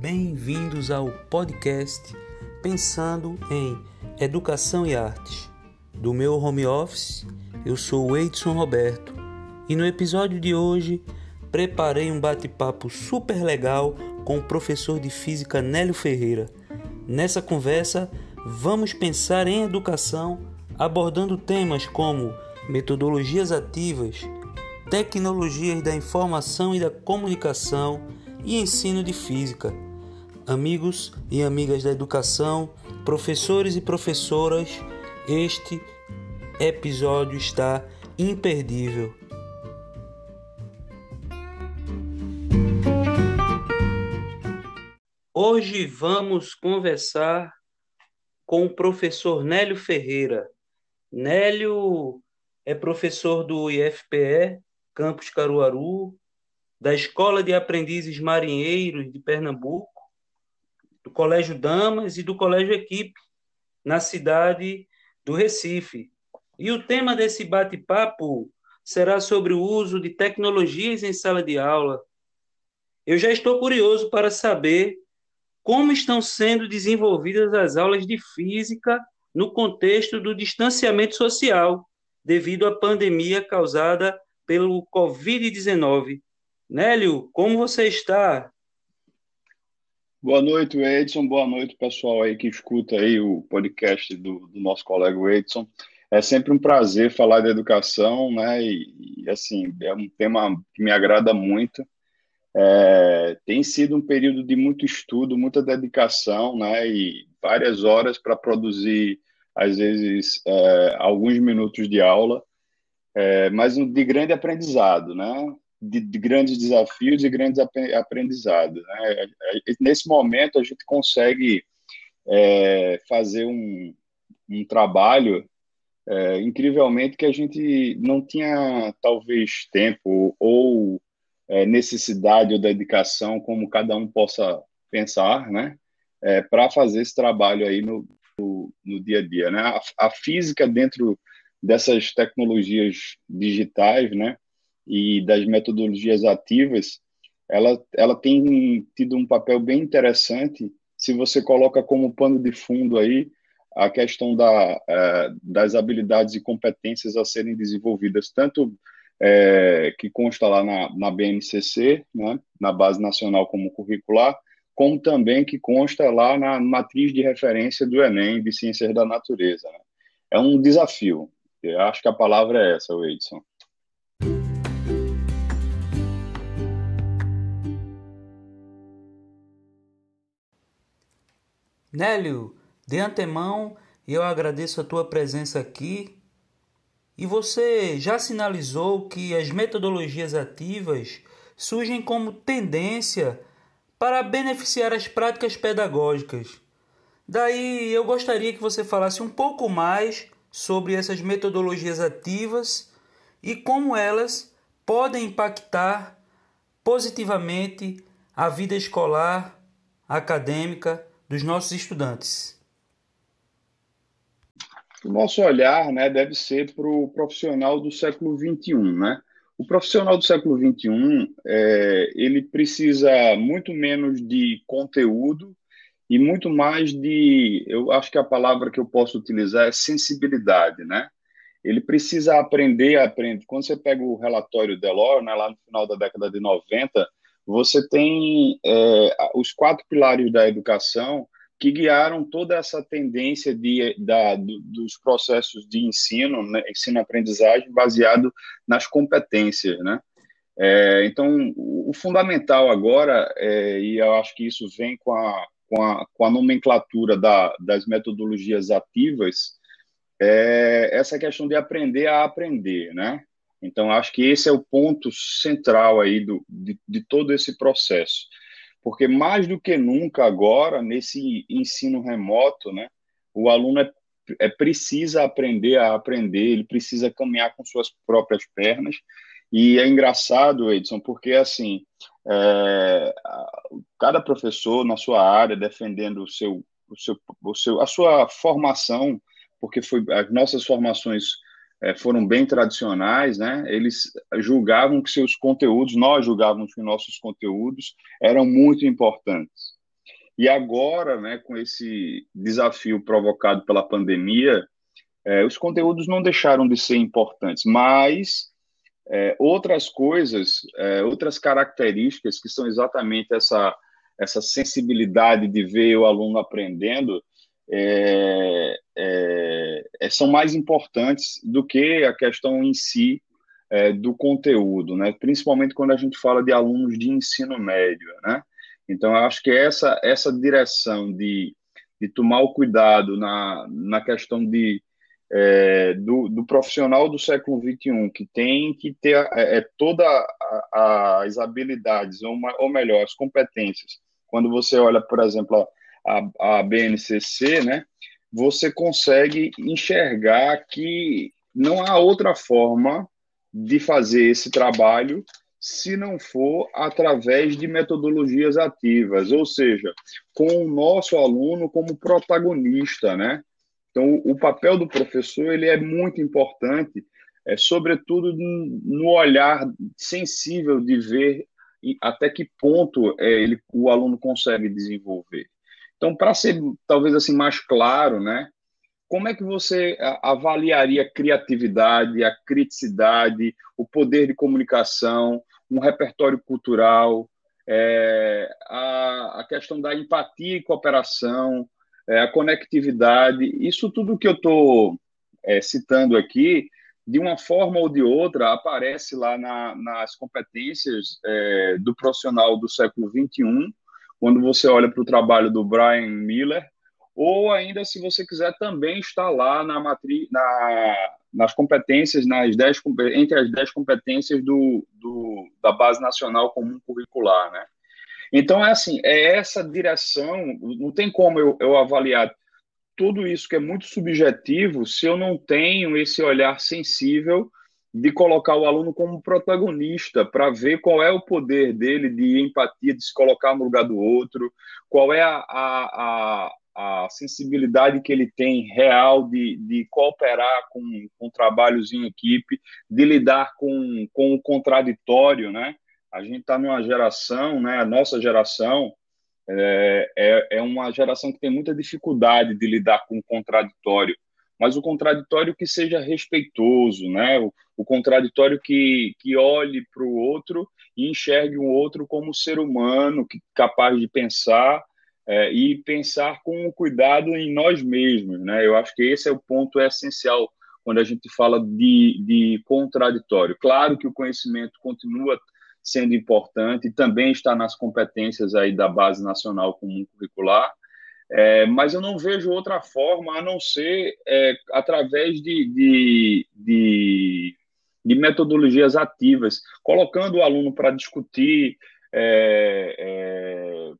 Bem-vindos ao podcast Pensando em Educação e Artes. Do meu home office, eu sou o Edson Roberto e no episódio de hoje preparei um bate-papo super legal com o professor de física Nélio Ferreira. Nessa conversa, vamos pensar em educação abordando temas como metodologias ativas, tecnologias da informação e da comunicação e ensino de física amigos e amigas da educação, professores e professoras, este episódio está imperdível. Hoje vamos conversar com o professor Nélio Ferreira. Nélio é professor do IFPE, Campus Caruaru, da Escola de Aprendizes Marinheiros de Pernambuco do Colégio Damas e do Colégio Equipe, na cidade do Recife. E o tema desse bate-papo será sobre o uso de tecnologias em sala de aula. Eu já estou curioso para saber como estão sendo desenvolvidas as aulas de física no contexto do distanciamento social devido à pandemia causada pelo Covid-19. Nélio, como você está? Boa noite, Edson. Boa noite, pessoal aí que escuta aí o podcast do, do nosso colega Edson. É sempre um prazer falar de educação, né? E, e assim, é um tema que me agrada muito. É, tem sido um período de muito estudo, muita dedicação, né? E várias horas para produzir, às vezes, é, alguns minutos de aula, é, mas de grande aprendizado, né? de, de, grandes desafios e grandes aprendizados. Né? Nesse momento, a gente consegue é, fazer um, um trabalho é, incrivelmente que a gente não tinha, talvez, tempo ou é, necessidade ou dedicação, como cada um possa pensar, né? É, para fazer esse trabalho aí no, no, no, dia a dia. Né? A, a física dentro dessas tecnologias digitais, né? e das metodologias ativas, ela, ela tem tido um papel bem interessante se você coloca como pano de fundo aí a questão da, é, das habilidades e competências a serem desenvolvidas, tanto é, que consta lá na, na BNCC, né, na Base Nacional como Curricular, como também que consta lá na matriz de referência do Enem de Ciências da Natureza. Né? É um desafio. Eu acho que a palavra é essa, Edson. Nélio, de antemão, eu agradeço a tua presença aqui. E você já sinalizou que as metodologias ativas surgem como tendência para beneficiar as práticas pedagógicas. Daí eu gostaria que você falasse um pouco mais sobre essas metodologias ativas e como elas podem impactar positivamente a vida escolar, acadêmica dos nossos estudantes? O nosso olhar né, deve ser para o profissional do século XXI. Né? O profissional do século XXI é, ele precisa muito menos de conteúdo e muito mais de, eu acho que a palavra que eu posso utilizar é sensibilidade, né? Ele precisa aprender aprender. Quando você pega o relatório Delors, né, lá no final da década de 90, você tem é, os quatro pilares da educação que guiaram toda essa tendência de, da, do, dos processos de ensino, né, ensino-aprendizagem baseado nas competências, né? É, então, o, fundamental agora, é, e eu acho que isso vem com a, com a, com a nomenclatura da, das metodologias ativas, é essa questão de aprender a aprender, né? Então, acho que esse é o ponto central aí do, de, de todo esse processo. Porque mais do que nunca agora, nesse ensino remoto, né, o aluno é, é, precisa aprender a aprender, ele precisa caminhar com suas próprias pernas, E é engraçado, Edson, porque assim, é, cada professor na sua área defendendo o seu, o seu, o seu, a sua formação, porque foi as nossas formações é, foram bem tradicionais, né? Eles julgavam que seus conteúdos, nós julgávamos que nossos conteúdos eram muito importantes. E agora, né, com esse desafio provocado pela pandemia, é, os conteúdos não deixaram de ser importantes, mas é, outras coisas, é, outras características que são exatamente essa, essa sensibilidade de ver o aluno aprendendo, é, é, é são mais importantes do que a questão em si é, do conteúdo, né? principalmente quando a gente fala de alunos de ensino médio. Né? Então, eu acho que essa, essa direção de, de tomar o cuidado na, na questão de é, do, do, profissional do século XXI, que tem que ter é, é todas as habilidades, ou, ou, melhor, as competências. Quando você olha, por exemplo, a, a BNCC, né, você consegue enxergar que não há outra forma de fazer esse trabalho se não for através de metodologias ativas, ou seja, com o nosso aluno como protagonista, né? Então, o papel do professor ele é muito importante, é, sobretudo no olhar sensível de ver até que ponto é, ele, o aluno consegue desenvolver. Então, para ser talvez assim mais claro, né, como é que você avaliaria a criatividade, a criticidade, o poder de comunicação, um repertório cultural, é, a, a questão da empatia e cooperação, é, a conectividade, isso tudo que eu estou é, citando aqui, de uma forma ou de outra, aparece lá na, nas competências é, do profissional do século XXI, quando você olha para o trabalho do Brian Miller, ou ainda, se você quiser, também está lá na matri na, nas competências, nas dez, entre as 10 competências do, do, da Base Nacional Comum Curricular, né? Então, é assim, é essa direção, não tem como eu, eu avaliar tudo isso que é muito subjetivo se eu não tenho esse olhar sensível de colocar o aluno como protagonista, para ver qual é o poder dele de empatia, de se colocar no lugar do outro, qual é a, a, a, a sensibilidade que ele tem real de, de cooperar com, com trabalhos em equipe, de lidar com, com o contraditório, né? a gente está numa geração, né, a nossa geração é, é, é, uma geração que tem muita dificuldade de lidar com o contraditório, mas o contraditório que seja respeitoso, né, o, o contraditório que, que olhe para o outro e enxergue o outro como ser humano, que, capaz de pensar é, e pensar com cuidado em nós mesmos. Né? Eu acho que esse é o ponto essencial quando a gente fala de, de contraditório. Claro que o conhecimento continua sendo importante, também está nas competências aí da Base Nacional Comum Curricular, é, mas eu não vejo outra forma a não ser é, através de, de, de, de, metodologias ativas, colocando o aluno para discutir é, é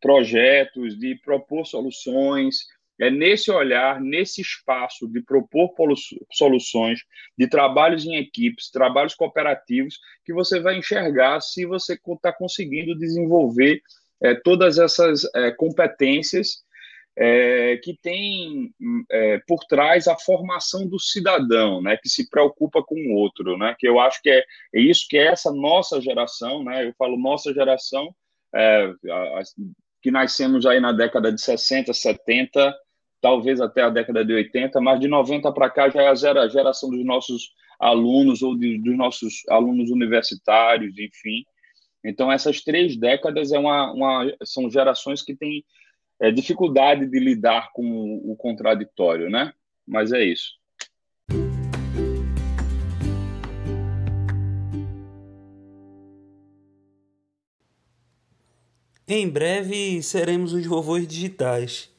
projetos, de propor soluções, é nesse olhar, nesse espaço de propor soluções, de trabalhos em equipes, trabalhos cooperativos, que você vai enxergar se você está conseguindo desenvolver é, todas essas é, competências é, que tem é, por trás a formação do cidadão, né, que se preocupa com o outro, né, que eu acho que é, é isso que é essa nossa geração, né, eu falo nossa geração, é, que nascemos aí na década de 60, 70, talvez até a década de 80, mas de 90 para cá já é a geração dos nossos alunos ou de, dos nossos alunos universitários, enfim. Então, essas três décadas é uma, uma são gerações que têm é, dificuldade de lidar com o, o contraditório, né? Mas é isso. Em breve seremos os vovôs digitais.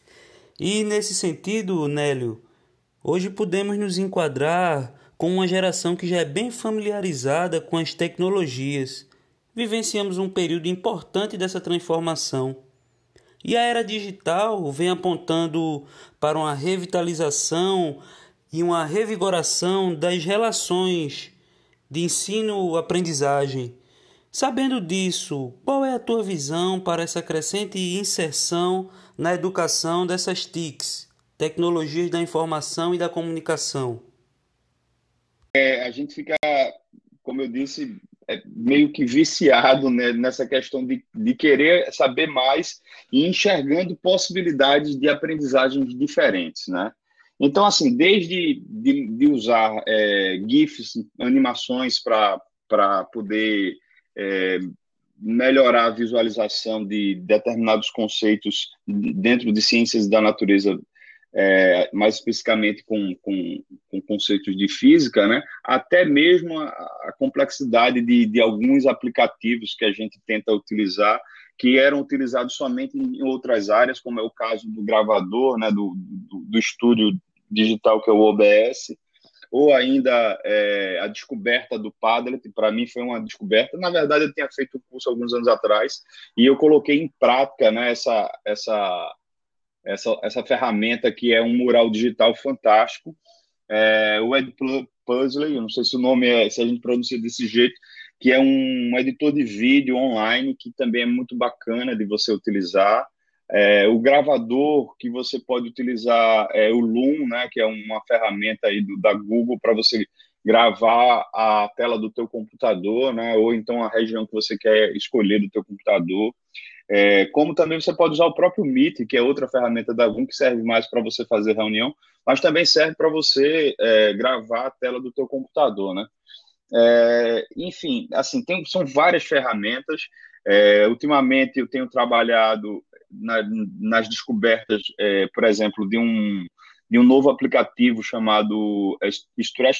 E nesse sentido, Nélio, hoje podemos nos enquadrar com uma geração que já é bem familiarizada com as tecnologias. Vivenciamos um período importante dessa transformação. E a era digital vem apontando para uma revitalização e uma revigoração das relações de ensino-aprendizagem. Sabendo disso, qual é a tua visão para essa crescente inserção na educação dessas TICs, tecnologias da informação e da comunicação? É, a gente fica, como eu disse, é meio que viciado né, nessa questão de, de querer saber mais e enxergando possibilidades de aprendizagens diferentes, né? Então, assim, desde de, de usar é, GIFs, animações para poder é, melhorar a visualização de determinados conceitos dentro de ciências da natureza, é, mais especificamente com, com, com, conceitos de física, né? até mesmo a, a complexidade de, de alguns aplicativos que a gente tenta utilizar que eram utilizados somente em outras áreas, como é o caso do gravador, né, do, do, do estúdio digital que é o OBS, ou ainda é, a descoberta do Padlet, para mim foi uma descoberta. Na verdade, eu tinha feito o curso alguns anos atrás e eu coloquei em prática né, essa, essa, essa, essa ferramenta que é um mural digital fantástico. É, o Ed Puzzle, eu não sei se o nome é, se a gente pronuncia desse jeito, que é um editor de vídeo online que também é muito bacana de você utilizar. É, o gravador que você pode utilizar é o Loom, né, que é uma ferramenta aí do, da Google para você gravar a tela do teu computador, né, ou então a região que você quer escolher do teu computador. É, como também você pode usar o próprio Meet, que é outra ferramenta da Google que serve mais para você fazer reunião, mas também serve para você é, gravar a tela do teu computador, né? É, enfim, assim, tem, são várias ferramentas. É, ultimamente eu tenho trabalhado na, nas descobertas, é, por exemplo, de um, de um novo aplicativo chamado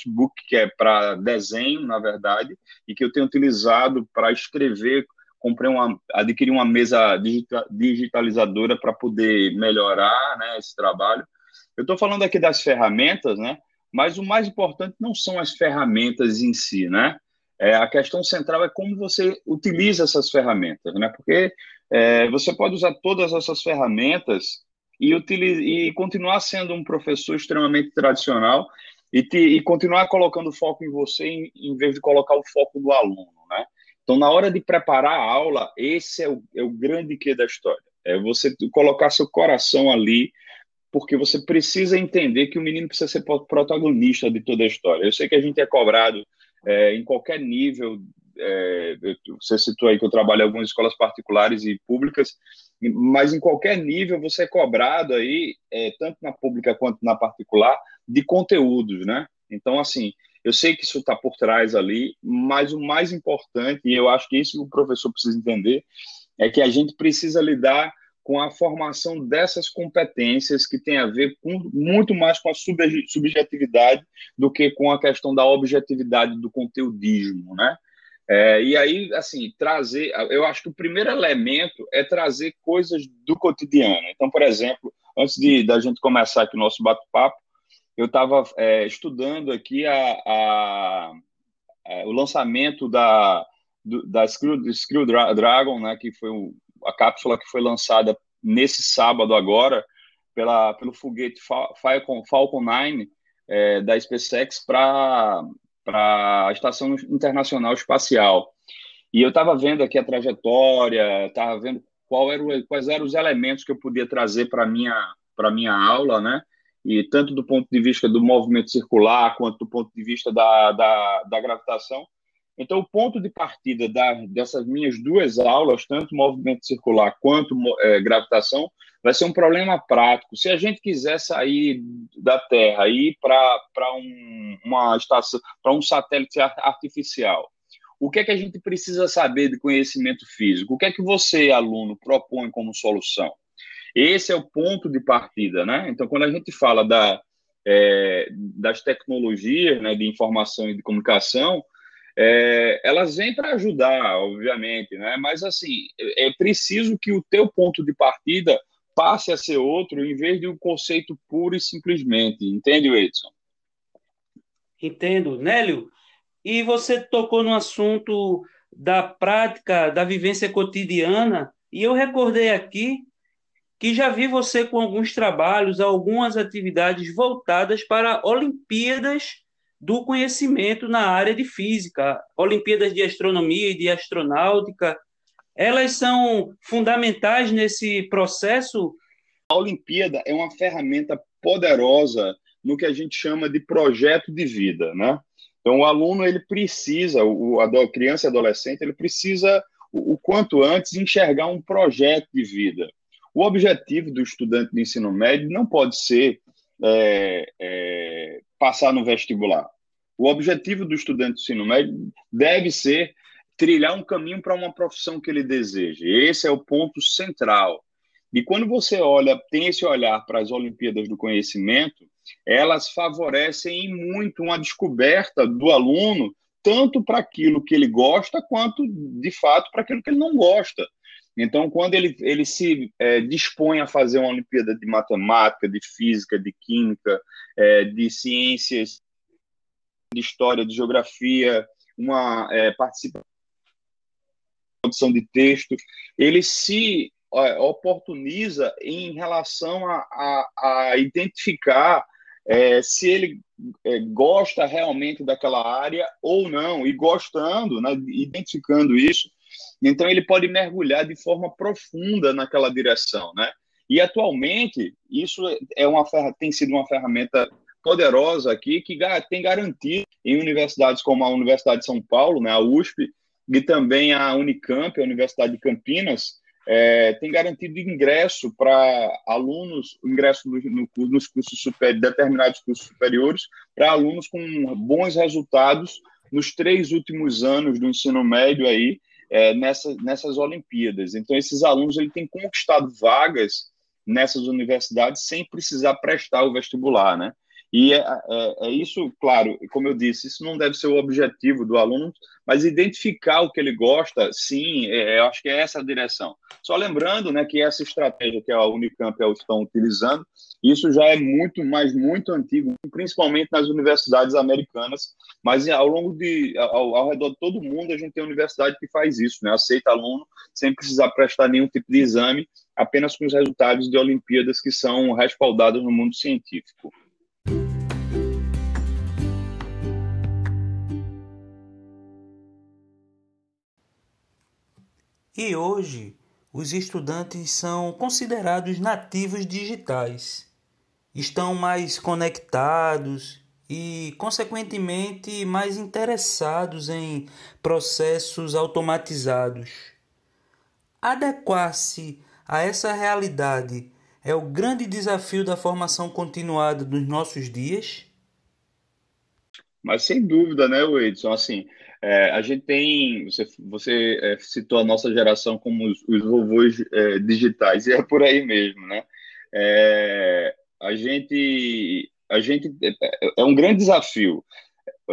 Book que é para desenho, na verdade, e que eu tenho utilizado para escrever. Comprei uma, adquiri uma mesa digitalizadora para poder melhorar né, esse trabalho. Eu estou falando aqui das ferramentas, né? Mas o mais importante não são as ferramentas em si, né? É, a questão central é como você utiliza essas ferramentas, né? Porque é, você pode usar todas essas ferramentas e, utilize, e continuar sendo um professor extremamente tradicional e, te, e continuar colocando foco em você em, em, vez de colocar o foco no aluno, né? Então, na hora de preparar a aula, esse é o, é o grande que da história. É você colocar seu coração ali, porque você precisa entender que o menino precisa ser protagonista de toda a história. Eu sei que a gente é cobrado é, em qualquer nível. É, você citou aí que eu trabalho em algumas escolas particulares e públicas, mas em qualquer nível você é cobrado aí, é, tanto na pública quanto na particular, de conteúdos, né? Então, assim, eu sei que isso está por trás ali, mas o mais importante, e eu acho que isso o professor precisa entender, é que a gente precisa lidar com a formação dessas competências que tem a ver com, muito mais com a subjetividade do que com a questão da objetividade do conteudismo, né? É, e aí, assim, trazer, eu acho que o primeiro elemento é trazer coisas do cotidiano. Então, por exemplo, antes de da gente começar aqui o nosso bate-papo, eu estava é, estudando aqui a, a, a, o lançamento da, do, da Screw, Screw Dragon, né, que foi o, a cápsula que foi lançada nesse sábado agora pela, pelo foguete Falcon, Falcon 9 é, da SpaceX para a Estação Internacional Espacial. E eu estava vendo aqui a trajetória, estava vendo qual era o, quais eram os elementos que eu podia trazer para a minha, minha aula, né? E tanto do ponto de vista do movimento circular, quanto do ponto de vista da, da, da gravitação. Então, o ponto de partida da, dessas minhas duas aulas, tanto movimento circular quanto é, gravitação, vai ser um problema prático. Se a gente quiser sair da Terra e ir para um, uma estação, para um satélite artificial, o que é que a gente precisa saber de conhecimento físico? O que é que você, aluno, propõe como solução? Esse é o ponto de partida, né? Então, quando a gente fala da, é, das tecnologias né, de informação e de comunicação, é, elas vêm para ajudar, obviamente, né? Mas assim, é preciso que o teu ponto de partida passe a ser outro, em vez de um conceito puro e simplesmente. Entende, Edson? Entendo, Nélio. E você tocou no assunto da prática, da vivência cotidiana, e eu recordei aqui que já vi você com alguns trabalhos, algumas atividades voltadas para Olimpíadas do conhecimento na área de física. Olimpíadas de Astronomia e de Astronáutica, elas são fundamentais nesse processo. A Olimpíada é uma ferramenta poderosa no que a gente chama de projeto de vida, né? Então, o aluno ele precisa, o, a criança e adolescente, ele precisa o, o quanto antes enxergar um projeto de vida. O objetivo do estudante de ensino médio não pode ser é, é, passar no vestibular. O objetivo do estudante de ensino médio deve ser trilhar um caminho para uma profissão que ele deseja. Esse é o ponto central. E quando você olha, tem esse olhar para as Olimpíadas do Conhecimento, elas favorecem muito uma descoberta do aluno, tanto para aquilo que ele gosta, quanto, de fato, para aquilo que ele não gosta. Então, quando ele, ele se é, dispõe a fazer uma Olimpíada de Matemática, de Física, de Química, é, de Ciências, de História, de Geografia, uma é, participação produção de texto, ele se oportuniza em relação a, a, a identificar é, se ele é, gosta realmente daquela área ou não, e gostando, né, identificando isso, então ele pode mergulhar de forma profunda naquela direção, né? E atualmente isso é uma tem sido uma ferramenta poderosa aqui que tem garantido em universidades como a Universidade de São Paulo, né, a USP, e também a Unicamp, a Universidade de Campinas, é, tem garantido ingresso para alunos, ingresso no, no, nos cursos super, determinados cursos superiores, para alunos com bons resultados nos três últimos anos do ensino médio aí, é, nessa, nessas Olimpíadas. Então, esses alunos ele têm conquistado vagas nessas universidades sem precisar prestar o vestibular, né? E é, é, é, isso, claro, como eu disse, isso não deve ser o objetivo do aluno, mas identificar o que ele gosta, sim, é, eu acho que é essa a direção. Só lembrando né, que essa estratégia que a Unicamp e a estão utilizando, isso já é muito, mas muito antigo, principalmente nas universidades americanas, mas ao longo de, ao, ao redor de todo o mundo, a gente tem universidade que faz isso, né, aceita aluno sem precisar prestar nenhum tipo de exame, apenas com os resultados de Olimpíadas que são respaldados no mundo científico. E hoje, os estudantes são considerados nativos digitais. Estão mais conectados e, consequentemente, mais interessados em processos automatizados. Adequar-se a essa realidade é o grande desafio da formação continuada dos nossos dias? Mas sem dúvida, né, Edson? Assim, é, a gente tem, você, você é, citou a nossa geração como os, os vovôs é, digitais, e é por aí mesmo, né? É, a gente, a gente é, é um grande desafio.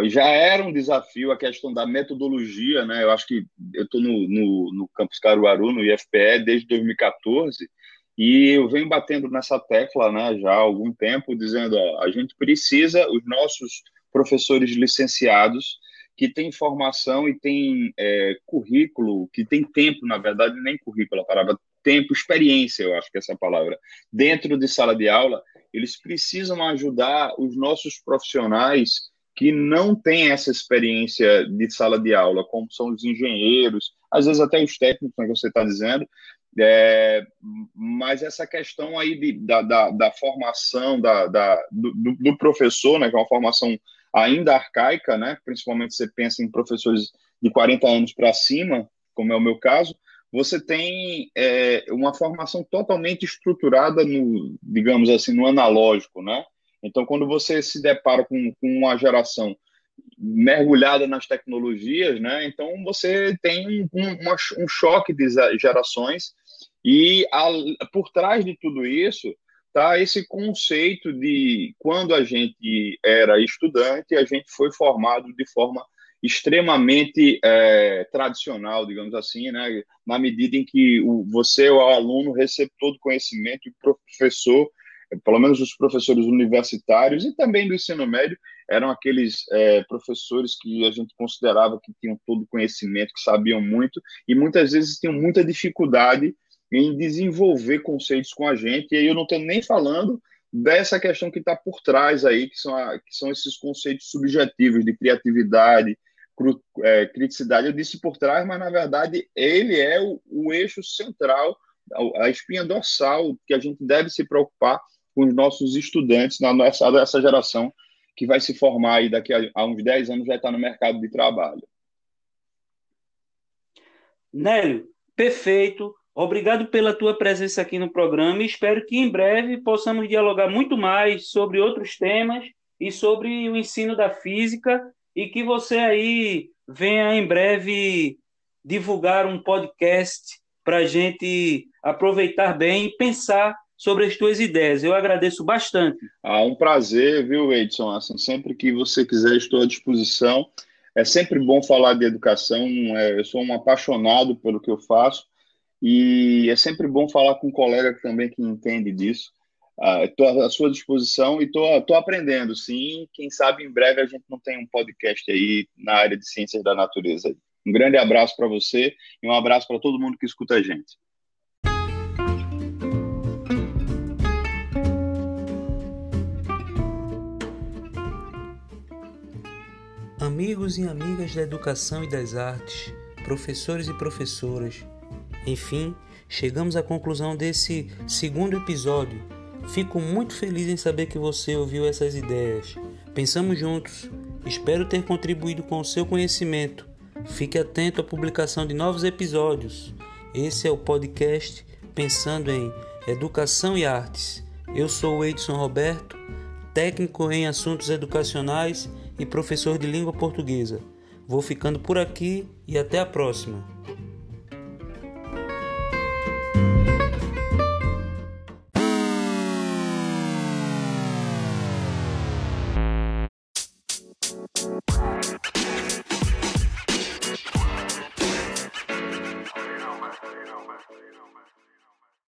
Já era um desafio a questão da metodologia, né? Eu acho que eu estou no, no, no Campus Caruaru, no IFPE, desde 2014, e eu venho batendo nessa tecla, né, já há algum tempo, dizendo, ó, a gente precisa, os nossos professores licenciados, que tem formação e tem é, currículo, que tem tempo, na verdade, nem currículo, a palavra tempo, experiência, eu acho que é essa palavra, dentro de sala de aula, eles precisam ajudar os nossos profissionais que não têm essa experiência de sala de aula, como são os engenheiros, às vezes até os técnicos, como você está dizendo, é, mas essa questão aí de, da, da, da formação da, da do, do, professor, né, que é uma formação ainda arcaica, né? principalmente você pensa em professores de 40 anos para cima, como é o meu caso, você tem é, uma formação totalmente estruturada no, digamos assim, no analógico, né? Então, quando você se depara com, com uma geração mergulhada nas tecnologias, né? Então você tem um, uma, um choque de gerações e a, por trás de tudo isso tá esse conceito de quando a gente era estudante, a gente foi formado de forma extremamente é, tradicional, digamos assim, né? na medida em que o, você, o aluno, receptor do conhecimento, e o professor, pelo menos os professores universitários e também do ensino médio, eram aqueles é, professores que a gente considerava que tinham todo o conhecimento, que sabiam muito, e muitas vezes tinham muita dificuldade em desenvolver conceitos com a gente, e aí eu não estou nem falando dessa questão que está por trás aí, que são, a, que são esses conceitos subjetivos de criatividade, cru, é, criticidade. Eu disse por trás, mas na verdade ele é o, o eixo central, a, espinha dorsal que a gente deve se preocupar com os nossos estudantes na nossa essa geração que vai se formar aí daqui a, a uns 10 anos, já está no mercado de trabalho. Nélio, perfeito. Obrigado pela tua presença aqui no programa e espero que em breve possamos dialogar muito mais sobre outros temas e sobre o ensino da física e que você aí venha em breve divulgar um podcast para a gente aproveitar bem e pensar sobre as tuas ideias. Eu agradeço bastante. Ah, um prazer, viu, Edson? Assim, sempre que você quiser, estou à disposição. É sempre bom falar de educação. É, eu sou um apaixonado pelo que eu faço e é sempre bom falar com um colega também que entende disso. Estou uh, à sua disposição e estou aprendendo, sim. Quem sabe em breve a gente não tem um podcast aí na área de ciências da natureza. Um grande abraço para você e um abraço para todo mundo que escuta a gente. Amigos e amigas da educação e das artes, professores e professoras, enfim, chegamos à conclusão desse segundo episódio. Fico muito feliz em saber que você ouviu essas ideias. Pensamos juntos. Espero ter contribuído com o seu conhecimento. Fique atento à publicação de novos episódios. Esse é o podcast Pensando em Educação e Artes. Eu sou o Edson Roberto, técnico em assuntos educacionais e professor de língua portuguesa. Vou ficando por aqui e até a próxima.